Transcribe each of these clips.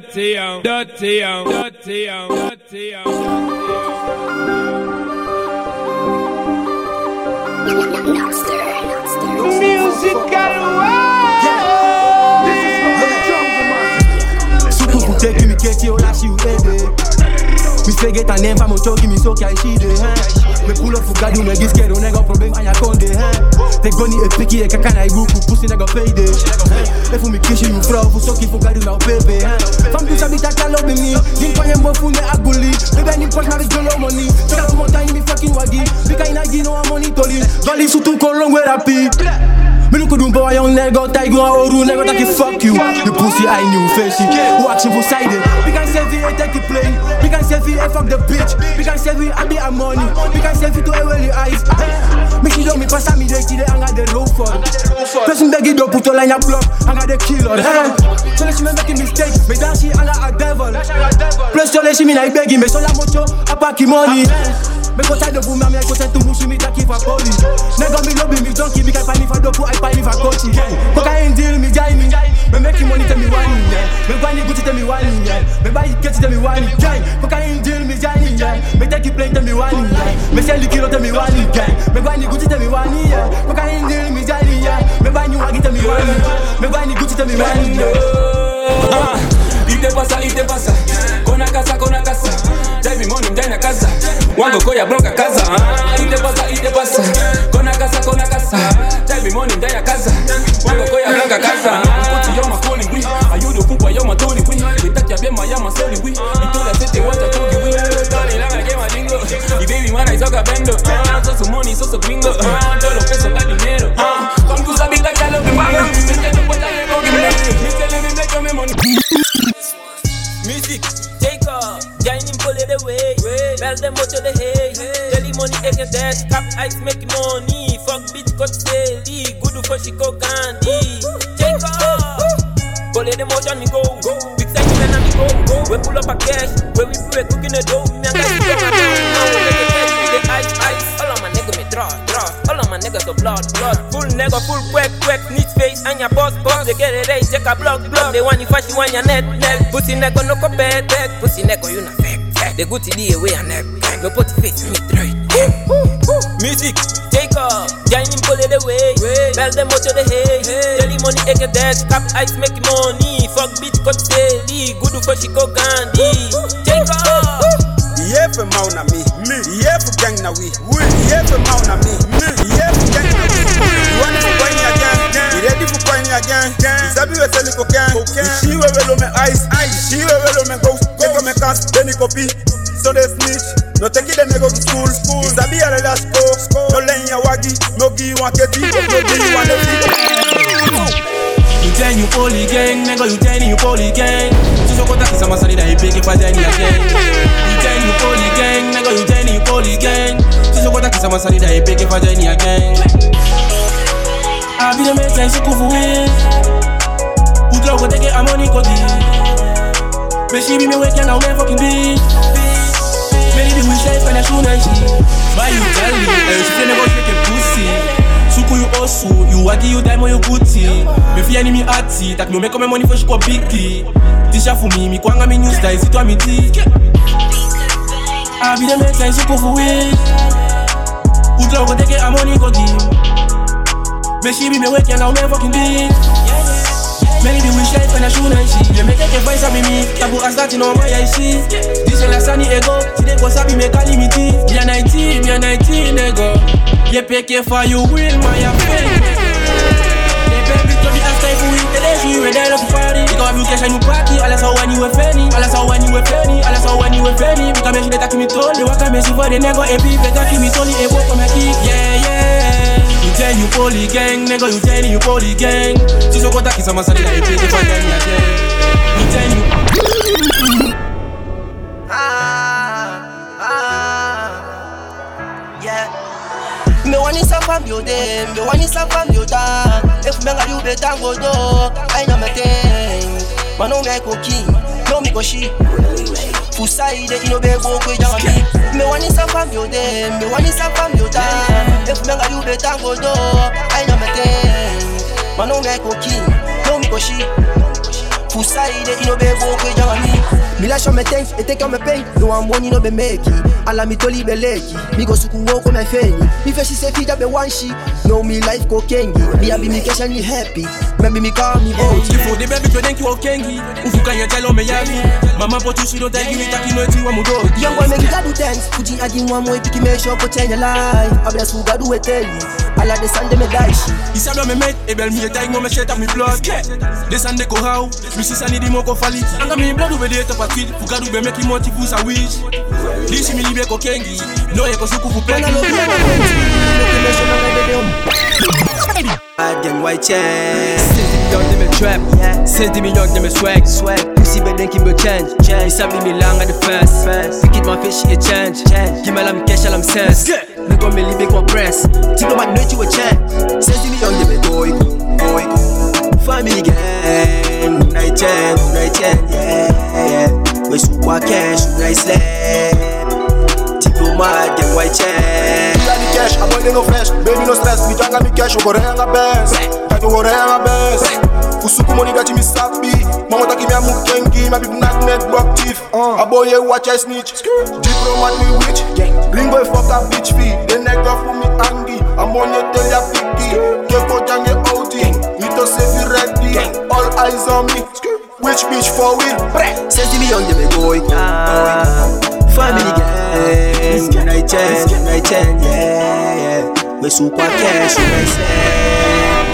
dirty, um, dirty, um, dirty, um, dirty, um, Suku kute kimi keti ola si uede Mi fege ta nem famo cho kimi so kai shi de Me pull up fugadi me gis kero nega problem anya konde Te goni e piki e kakana i buku pussy nega payde E fu mi kishi you frau fu soki fugadi na pepe Fam tu sabi ta kalo be mi Din kwa yembo funde aguli Bebe ni posh na jolo money tu monta mi fucking wagi Bika ina gino a money toli Vali su tu kolong we rapi boy young nigga, tiger or oru nigga that can fuck you. The pussy I knew facing, watching for side. We can save it take it play. We can save it fuck the bitch. We can save it and be a money. We can save it to a the eyes. Me she me pass me the kid and got the road for. Person beg up, put all in your block, I got the killer. So let me making mistake, me dance she and a devil. Plus so let she me like begging, me so la mocho, I pack money. Me go side the boom, me I go send to mushi me taki for police. Nigga me love me donkey, me can find if I don't I find if I coach it. Cocaine deal me jai me, me making money tell me why yeah. Me buy me Gucci tell me why yeah. Me buy get tell me why yeah. Cocaine deal me jai me. Me take it plane tell me why yeah. Me sell the kilo tell me why yeah. Me buy me Gucci tell me why yeah. Cocaine deal me jai me. Me buy new wagi tell me why yeah. Me buy me Gucci tell me why yeah. Wango koya bloka kaza. Ah, Ite pasa, ite pasa. Kona casa, kona casa Jai money ndani ya casa Wango koya bloka kaza. Kuti yo makoli wi Ayudo kubwa yo matoli wi Bitaki ya bema ya masoli wi Itola sete wata togi wi Tony langa kema dingo Y baby mana isoka bendo. Ah, Soso money, soso gringo them out to the hay. Daily money, egg and dash. Cap ice, make money. Fuck bitch, got daily. Good for she go candy. Take off, pull it them out on me go. Big size on me go. We pull up a cash, where we pray cooking the dough. Me and guys, we go Now we make it cash with the ice, ice. All of my nigga me draw, draw. All of my niggas so blood, blood. Full nigga, full quack, quack. Neat face and your boss, boss. They get it, they take a block, block. They want you fast, you want your net, net. Pussy nigga no go bad. Pussy nigga you not fake. The good the away and neck. No put face me try. Music, take off, Giant pull it away. Bell them out to the hay. Daily money, egg dash. Cap ice, make money. Fuck bitch, cut daily. Good for she go candy. Take off. Fe mau na mi, mi. Iye fe gang na we, we. Fe mau na mi, mi. Iye fe gang na we. You want for coin again? You ready for coin again? Isabi we sell cocaine. Ishi we we lo me ice, ishi we we lo me ghost. Take me cast, then copy. So they snitch. No take it then they go to school. School. Isabi ale la sko. No len ya wagi. No gi you want keti. No gi you want You tell you poly gang, nigga, you tell you poly gang. Sisi kota kisa masali da ipeke pa jani again. You tell you poly gang, nigga, you tell you poly gang. Sisi kota kisa masali da ipeke pa jani again. I be the man say suku for it. Udra go take it, I'm on it, But she be me wake and I'll fucking be. Many the wish life and I should not she. Why you tell me? Eh, she say never shake a pussy. Suku you osu, you wagi you diamond you booty. Me fi enemy ati, tak me make my money for she go biggie. Tisha for me, mi kwanga mi news style, sit mi ti. I be the man say suku for it. Udra go take it, I'm money go Me she be me wake and I'll never fucking be. Many the wish life and I should not she. You make a voice of me, tabu as that in all my eyes see. This is la sunny ego, today go sabi me calamity. Me a 19, me a 19 ego. You it for you will my affair. They baby to be after if we tell us you ready to party. Cash and party, that's how when you a fanny, that's how when you. Because me she see for the nego, AP better keep me told, it for. Yeah yeah. You tell you poly gang, nigga, you tell you poly gang. Sisi kota kisa masali da ipeke pa jani again. You tell you ah, ah, Me want is a fam yo dem, me want is a fam yo da. If me nga you better go do, I know me thing. Man no me cookie, no me go she. Fusaide ino be go kwe mi. Me want is a fam yo dem, me want is a fam yo da. If me nga you better go do, I know me thing. Man no me cookie, no me go she. Fusaide ino be go kwe janga Me like show me things, it take on me pain. No one money no be make it. Ala me toli be leki. Me go suku walk on my feni. Me face she say be one she. No me life go kengi. Me a be me cash and me happy. Maybe me call me Oh, boat. kifo de baby twe denki wa kengi ufukanya talo me yagi mama po tushiro tagi mitaki no eti wa mudo Young boy make you do dance. Fuji agi one more piki me show for change your life. Do it tell you. Ala de sande me die she. Isabla me met e bel mi e tag mo me sheta mi blood Descende ko how mi sisa ni di mo ko fali Anga mi blood ube de top atwid Fuga du be make him motive sa wish Lisi mi libe ko kengi No e ko suku fu When I pengi love you, I'm a Make me show my baby them. Bad gang white chain. Senti million de me trap, senti million de me swag Swag. Pussy beden qui me change, il s'habille mi langue à de fence Piquet ma fiche et change, qui m'a l'âme cash à l'âme sense Le gomme me libé qu'on presse, tipo ma noite ou change Senti million de me boy, boy. Family gang. Night chain, night chain, yeah, yeah. We super cash, nice slap. Diplomat gang white chain. Got the cash, I'm no fresh, baby no stress, mi janga mi cash, ukorenga best, kati ukorenga best. Usuku money that me sapi, mama taki me amu kengi, my people not net block thief. A boy you watch I snitch, diplomat me witch, bring boy fuck a bitch fee, the neck off for me angi, I'm on your tell ya picky, keko jange outing, me to save you ready, all eyes on me, which bitch for win, Senti million de me boy, boy. Family gang. Night chain, night chain, yeah, yeah. We super cash, nice slap.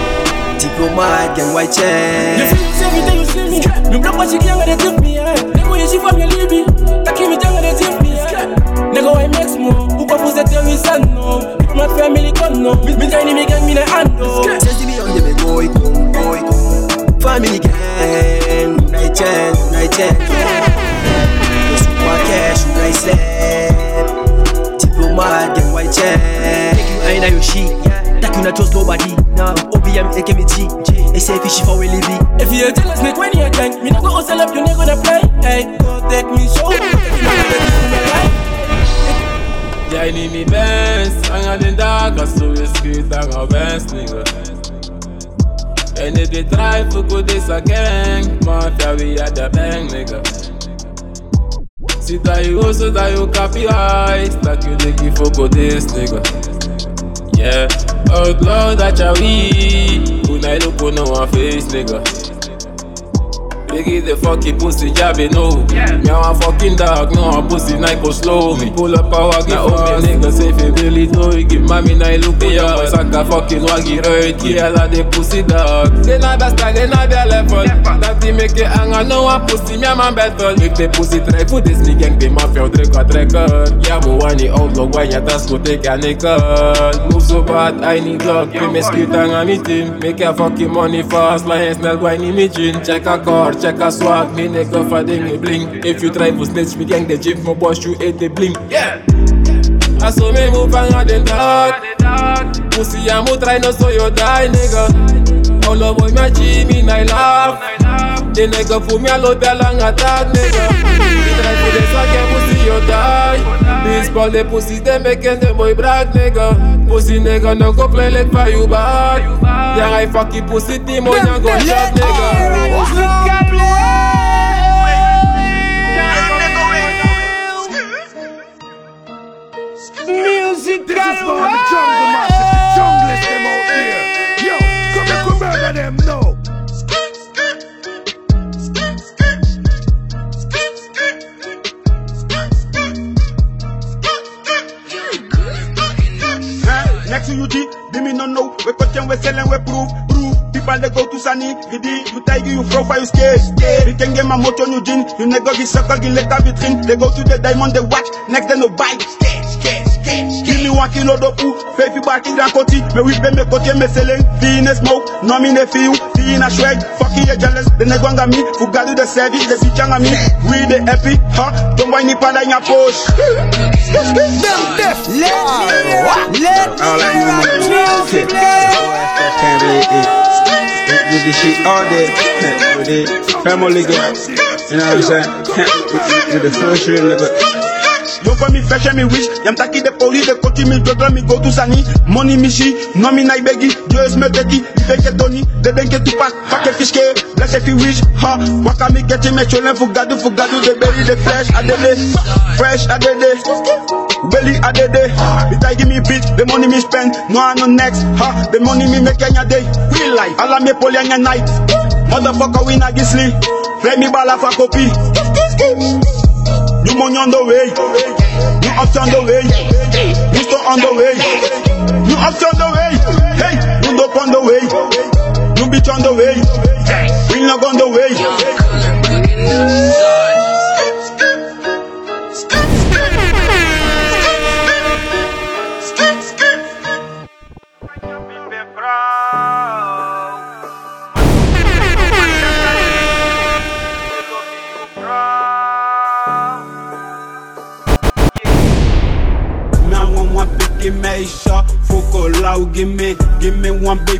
Diplomat gang white You chain. feel say me then you see me Me block what she can't get tip me eh. Nigga you she from your libby. Taki me janga de tip me eh. Nigga why makes more. Who can pose tell me son no. People my family come no Me me tiny me gang me na hand no Senti million de me boy, boy. Family gang. Night chain, night chain, yeah. We super cash, nice slap. Diplomat gang white chain. Ain't na yo shit, that you not trust nobody Now, OBM aka me G, et c'est fichi for we live it If you jealous make when you gang Me no go hustle up you no gonna play Hey go take me show Jij niet meer best, hang den dag als zo je schiet aan een wens, nigga. En if they try for good this a gang, mafia we at the bang, nigga. Sit that you also that you copy eyes, that you give for good this, nigga. Yeah, oh, outlaw that ya we, when I look on our face, nigga. Biggie the fucking pussy jabby no Me a fucking dog, no a pussy night go slow Me pull up power, give all me niggas if you really do it Give mommy night look at ya Boys like a fucking waggy right Yeah, like the pussy dog They not best style, they not their level. That they make it hang on, no one pussy Me a man battle. If the pussy try for this, me gang be mafia Drink a record Yeah, but when the outlaw When ya task go take a nickel Move so bad, I need luck We me scoot hang on me team Make your fucking money fast Lions, Nell, whiny me chin Check a car, check a swag Me nigga for them me bling. If you try to snitch me gang the jeep My boss you hate the bling. Yeah I saw me move hang on the dark Pussy I mo try no so you die nigga. All the boy my G me I laugh The nigga for me a lot a long attack nigga. Me try for this I get pussy you die. This ball the pussy they making the boy brag nigga. Pussy nigga no go play like for you bad. Yeah I fucking pussy team on ya go shot nigga Got the jungle massive, the junglist them out here. Yo, come here, come murder them now. Next to you, G, be me no know. We question, we selling, we prove, prove. People they go to Sunny, Gidi, you take you profile, you scared, scared. You can get my motor, you gin, you never get sucker, let that vitrine. They go to the diamond, they watch, next they no buy, scared, scared, me one kilo de pou, fait fi in grand côté, mais oui, ben me côté, me selling, fi in a smoke, no me ne fi you, fi in a fuck you, jealous, the nigga wanga me, who got the service, the bitch anga me, we the happy, huh? Don't buy ni pada in your push. All I know is shit. Can't believe it. Do this shit all day. With it. Family girl. You know what I'm saying? With the first real nigga. Yo for me fresh and me rich. Yam taki the police, they coach me, juggle me go to Sani. Money me she, no me nai begi. Dieu me beti, fake Tony, de denke tu pas, fuck fiske, bless if you wish. Ha, waka me get me cholen fugadu fugadu, de belly the flesh, adede, fresh adede. Belly adede, it I give me beat, the money me spend, no I no next. Ha, the money me make any day. Real life, all me poly any night. Motherfucker win a gisli, play me ball for copy. New money on the way, new ups on the way, new store on the way, new ups on the way, hey, new dope on the way, new bitch on the way, green log on the way.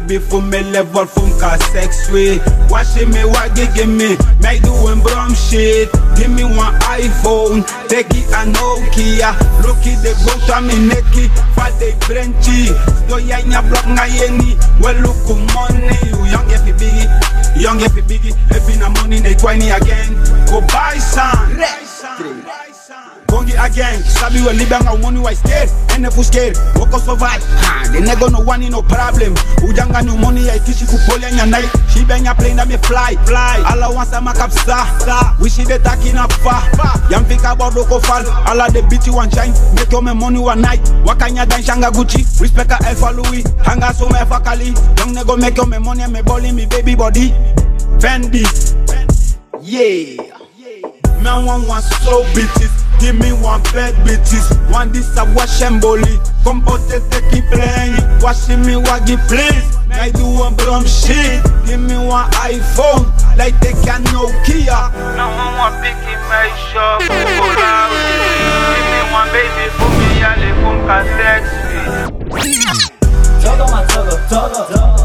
For me level from ka sex way. Watch me what give me? Make doing brum shit. Give me one iPhone. Take it a Nokia. Look it the go to me neki Fate brenchy Do ya nya block nga yeni Well look money. You young if biggie Young if you biggie If the money they twine again. Go buy some again, sabi we libang au money why scared Ene fu scared, wako survive. Ha, they never no one no problem. Ujanga new money I kishi kupole nya night She bang ya plane that me fly, fly. Alla wants a makap star, star We see the taking up far, Yam think about loko fall. Alla the bitch one shine. Make your money one night. Wakanya dan shanga Gucci. Respect a Alpha Louis. Hanga so me fakali Young nego make your money me balling me baby body. Fendi. Yeah Man want one slow bitches. Give me one bad bitches. One this a wash and bully. Come out and take it playing Washing me waggy please. I do one brum shit. Give me one iPhone. Like they can Nokia. No one want picky my shop for loud. Give me one baby for me and the phone can sex me. Todo my todo, todo, todo my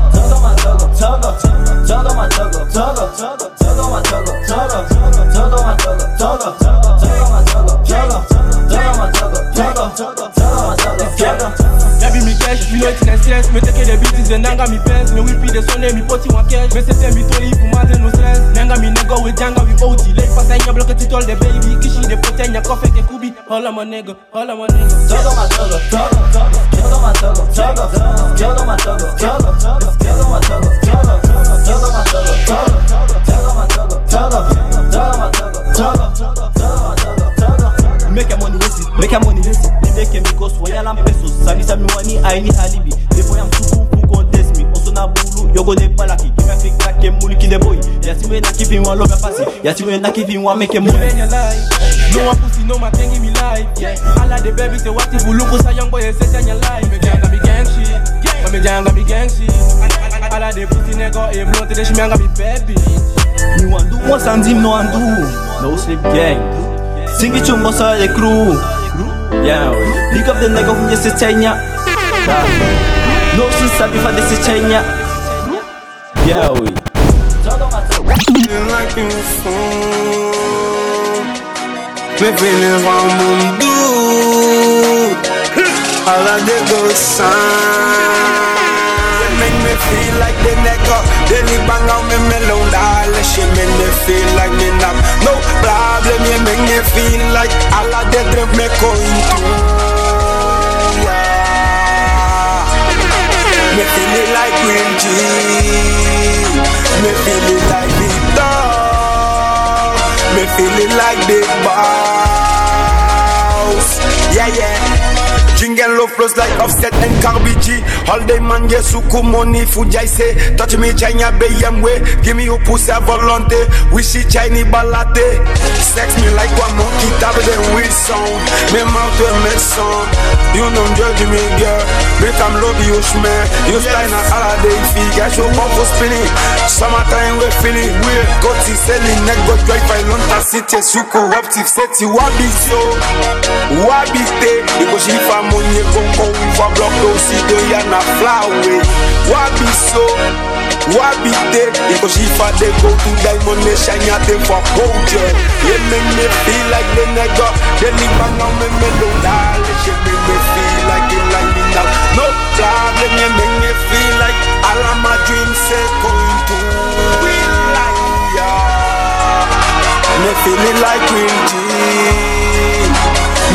todo, todo, todo my todo, todo, todo my todo, todo, todo my todo, todo, todo my todo, todo, todo my todo, todo, todo my todo, todo. Baby me cash, me know it's not stress Me take the bitches and nanga me pants Me whip the son me put you on cash Me say me toli for mother no stress Nanga me nigga with janga with OG Late pass ya block it all the baby Kishi the in your coffee ke kubi of my nigga, of my nigga Todo my todo, todo, Sami sami wani aini halibi Depo yam suku fu contest me. Oso na bulu yogo de palaki Give me a muli kile boy. Yati we na keep him one love pasi Yati we na keep him one make him Live money in your life. No one pussy, no man can give me life. Yeah, all of the baby say what if you look for young boy and in your life. Me janga me gang shit. Me janga me gang shit. All of the pussy nigga, eh, blunt, they shimmy, me baby Me want do one and him no one do. No sleep gang. Sing it chungo sa the crew. Yeah, Pick up the nigga from yes Chenya No she sabi for this Chenya Yeah, we like you phone Me feeling from mundo All of the good signs You make me feel like the nigga Daily bang on me mellow darling She make me feel like me not No problem You make me feel like All of the drip me going through Me feel it like green tea. Me feel it like Victor Me feel it like big boss. Yeah, yeah Jingle love flows like offset and Cardi G. All day man get suku money Fuji say Touch me China BMW Give me your pussy à volonté Wishy Chinese balade Sex me like one monkey Table then we sound Me mouth to make sound. You don't judge me girl. Make I'm love you schmer You style na holiday fee Get your for spinning. Summertime we feeling weird Koti selling neck go drive by Lonta City Suku optic seti Wabi so Wabi stay Because if I'm gongo If I block those see do ya na fly away Wabi so Wabi day Because if I they go to Diamond Nation Ya them for culture You make me feel like the nigga They live bang on me mellow, darling. She make me feel like it like me now. No problem, you make me feel like all of my dreams say going to real life. Yeah. Me feeling like real G.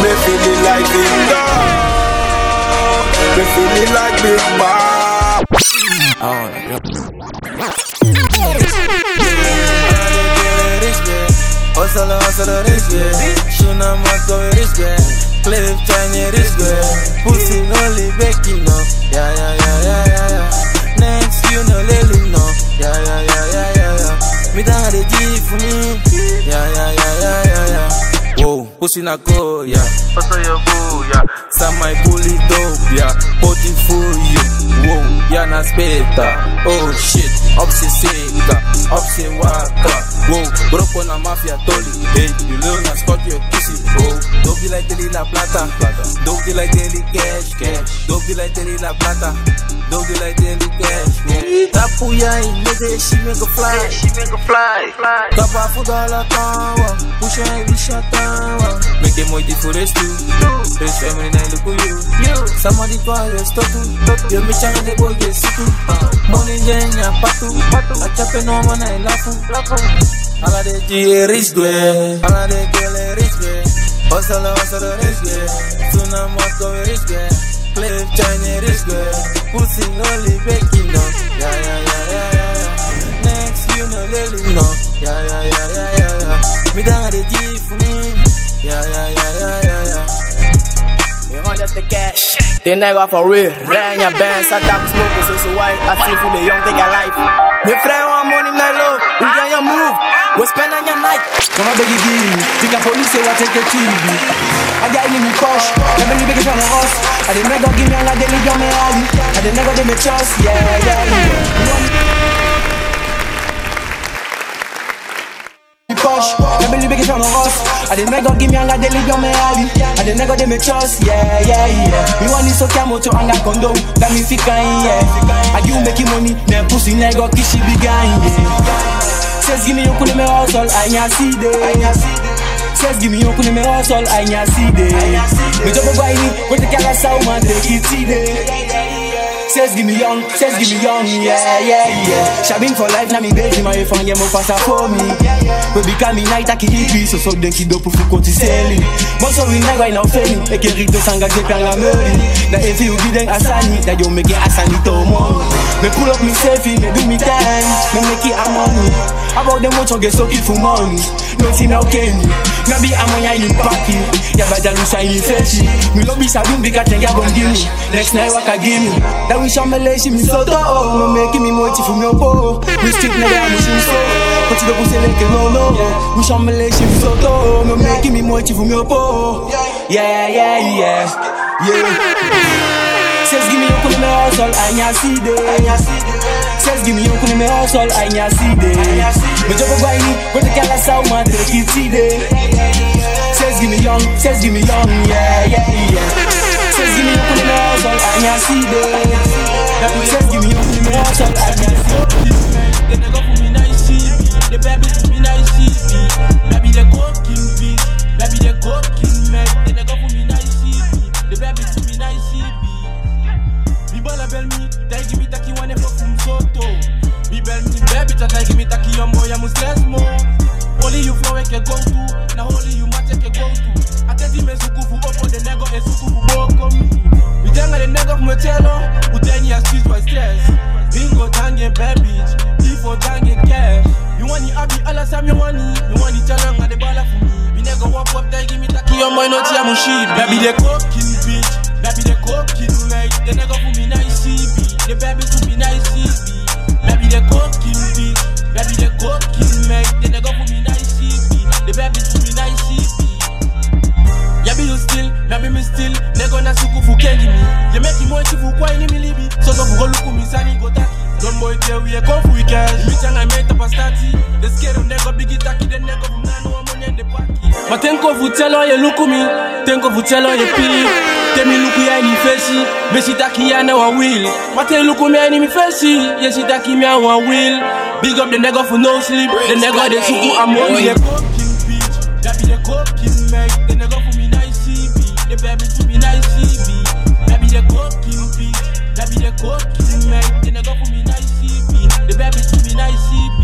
Me feeling like big dog. Me feeling like big Bob. Hustle, hustle, this good. Shuna Marco, this good. Cliff China, this good. Pussy, only Becky, no. Yeah, yeah, yeah, yeah, yeah, yeah. Next, you know, Lily, no. Yeah, yeah, yeah, yeah, yeah, yeah. Me down the G for me. Yeah, yeah, yeah, yeah, yeah, yeah. Whoa, pussy na go, yeah. Hustle your boo, yeah. Some my bully dope, yeah. Body for you. Whoa, yeah, na speta. Oh shit, opsi seka, opsi waka. Whoa, broke na mafia toli. Hey, you little na scorpio kissy. Oh, don't be like Deli La Plata. Don't be like Deli Cash, cash. Don't be like Deli La Plata. Don't be like Deli Cash. Yeah. Tapu ya in nigga, she make a fly. She make a fly, fly. Tapa fuda la tawa, puxa e bicha tawa. Make them wait for this too. This family name look for you. Somebody call you stotu. Yo me changa de boy get situ. Money jenya patu. Achape no mana elafu. Ala de G rich gwe. Ala de gele rich gwe. Hustle hustle rich gwe. Tuna moto rich gwe. Cliff China rich gwe. Pussy only baking no. Yeah yeah yeah yeah yeah. yeah. Next you know Lily no. Yeah yeah yeah yeah yeah yeah. Me down the G for me. Yeah yeah yeah yeah yeah yeah. Me want just the cash. They never for real. Rain your bands, I tap smoke, so so white. I see for the young, take a life. Me friend want money, my love. We get your move. We spend on your night. Come on, baby, give me. Think a police say what take your TV. I got in me push. Never leave it from us. I didn't never give me a lot, they leave me alley. I didn't never give me trust. Yeah, yeah, yeah. Push, never leave it from us. I didn't never give me a lot, they leave me alley. I didn't never give me trust. Yeah, yeah, yeah. Me want this okay, moto anga kondo. That me fika yeah. I you making money, then pussy nigga kishi bigan yeah. Says give me your kule me hustle, I nya see de. Says give me your kule me hustle, I nya see de. Me job go ini, go take a sound man take it de. Says give me young, says give me young, yeah, yeah, yeah. Shabin for life, na mi baby, my if I'm mo passa for me. We become night, I keep it so so den ki do fou konti seli. Mo so we never in feni, e ke rito sanga je kan la meri. Na if you be den asani, you make it asani to money. Me pull up me selfie, me do me time, me make it a money. About motor get so for money. Nothing now can me. Na be amonya in paki, ya ba jalu shiny feshi. Me love be sabin bika tenga gon give me. Next night waka give me. That we show me leshi me so to oh, me make me mochi for me opo. Me stick na ya me shin so. You don't say like no no. We show me leshi me so to oh, me make me mochi for me opo. Yeah yeah yeah yeah. Says give me your kule me hustle, I nya see de. Says give me your kule me hustle, I nya see de. Me job go ini, go to kala sound man take it de. Says give me young, says give me young, yeah yeah yeah. Says give me your kule me hustle, I nya see de. Sam you want it. You want the chalanga the bala for me. Mi nego walk up tai give me taki yo mo no tia mu shit. Baby they cooking bitch, baby they cooking mate. The nego fu me nice CB, the baby fu me nice CB. Baby they cooking bitch, baby they cooking mate. The nego fu me nice CB, the baby fu me nice CB. Yabi you still, yabi me still Nego na suku fu kengi mi Ye make him mochi fu kwa ini mi libi So go luku mi sani go taki don't boy tell we a go for cash. Me chang I made up a stati. The scare on nigga biggie taki the nigga from nano money in the party. But thank God for tell all you look me. Thank God for tell all you pee. Tell me look ya ni fesi. Me si that ya na wa will. But tell look me ni me fesi. Yes si taki me wa will. Big up the nigga for no sleep. The nigga they suku I'm on the. That be the cooking make. For me That be the cooking beach. That be the for me baby to me nice CB.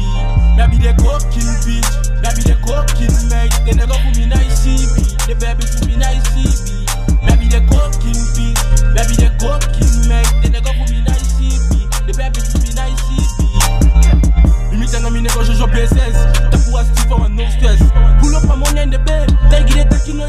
Baby be the cooking bitch, Baby be the cooking mate. They never put me nice CB. The baby to me nice CB. Baby be the cooking bitch, Baby be the cooking mate. They never put me nice CB. The baby to me nice CB. Limit and I'm in a go jojo PSS. That was too no stress. Pull up on one end the bed, take it, take it.